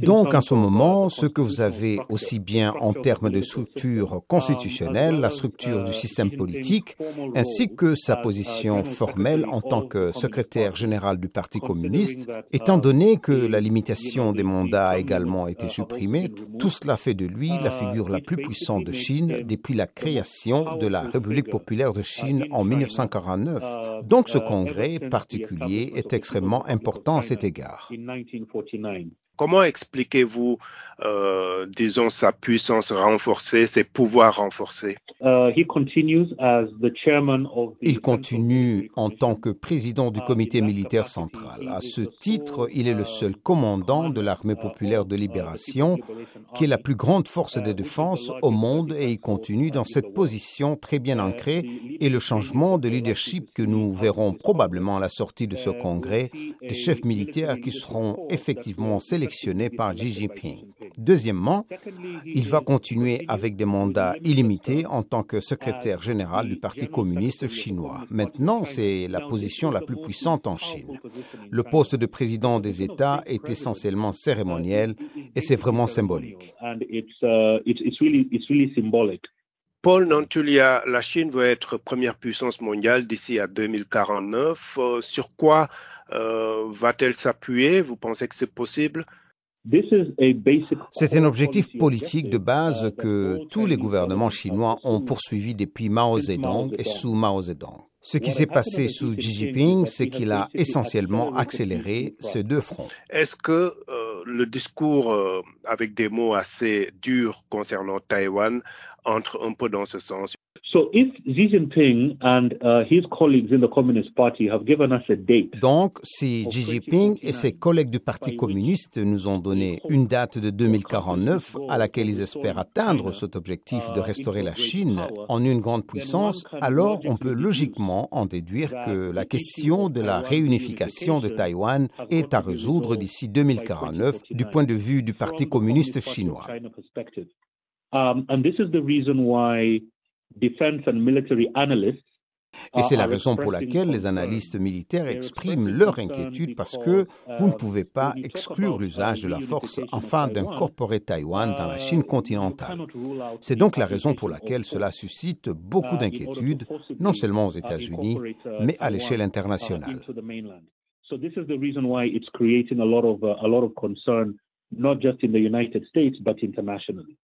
Donc, en ce moment, ce que vous avez aussi bien en termes de structure constitutionnelle, la structure du système politique, ainsi que sa position formelle en tant que secrétaire général du Parti communiste, étant donné que la limitation des mandats a également été supprimée, tout cela fait de lui la figure la plus puissante de Chine depuis la création de la République populaire de Chine en 1949. Donc ce congrès particulier est extrêmement important à cet égard. 1949 Comment expliquez-vous, euh, disons, sa puissance renforcée, ses pouvoirs renforcés? Uh, Il continue en tant que président du comité militaire central. À ce titre, il est le seul commandant de l'armée populaire de libération, qui est la plus grande force de défense au monde, et il continue dans cette position très bien ancrée. Et le changement de leadership que nous verrons probablement à la sortie de ce congrès, des chefs militaires qui seront effectivement sélectionnés par Xi Jinping. Deuxièmement, il va continuer avec des mandats illimités en tant que secrétaire général du Parti communiste chinois. Maintenant, c'est la position la plus puissante en Chine. Le poste de président des États est essentiellement cérémoniel et c'est vraiment symbolique. Paul Nantulia, la Chine veut être première puissance mondiale d'ici à 2049. Euh, sur quoi euh, va-t-elle s'appuyer? Vous pensez que c'est possible? C'est un objectif politique de base que tous les gouvernements chinois ont poursuivi depuis Mao Zedong et sous Mao Zedong. Ce qui s'est passé sous Xi Jinping, c'est qu'il a essentiellement accéléré ces deux fronts. Est-ce que euh, le discours euh, avec des mots assez durs concernant Taïwan entre un peu dans ce sens? Donc, si Xi Jinping et ses collègues du Parti communiste nous ont donné une date de 2049 à laquelle ils espèrent atteindre cet objectif de restaurer la Chine en une grande puissance, alors on peut logiquement en déduire que la question de la réunification de Taïwan est à résoudre d'ici 2049 du point de vue du Parti communiste chinois. Um, et c'est la raison pour laquelle les analystes militaires expriment leur inquiétude parce que vous ne pouvez pas exclure l'usage de la force afin d'incorporer Taïwan dans la Chine continentale. C'est donc la raison pour laquelle cela suscite beaucoup d'inquiétudes, non seulement aux États-Unis, mais à l'échelle internationale. not just in the United States, but internationally.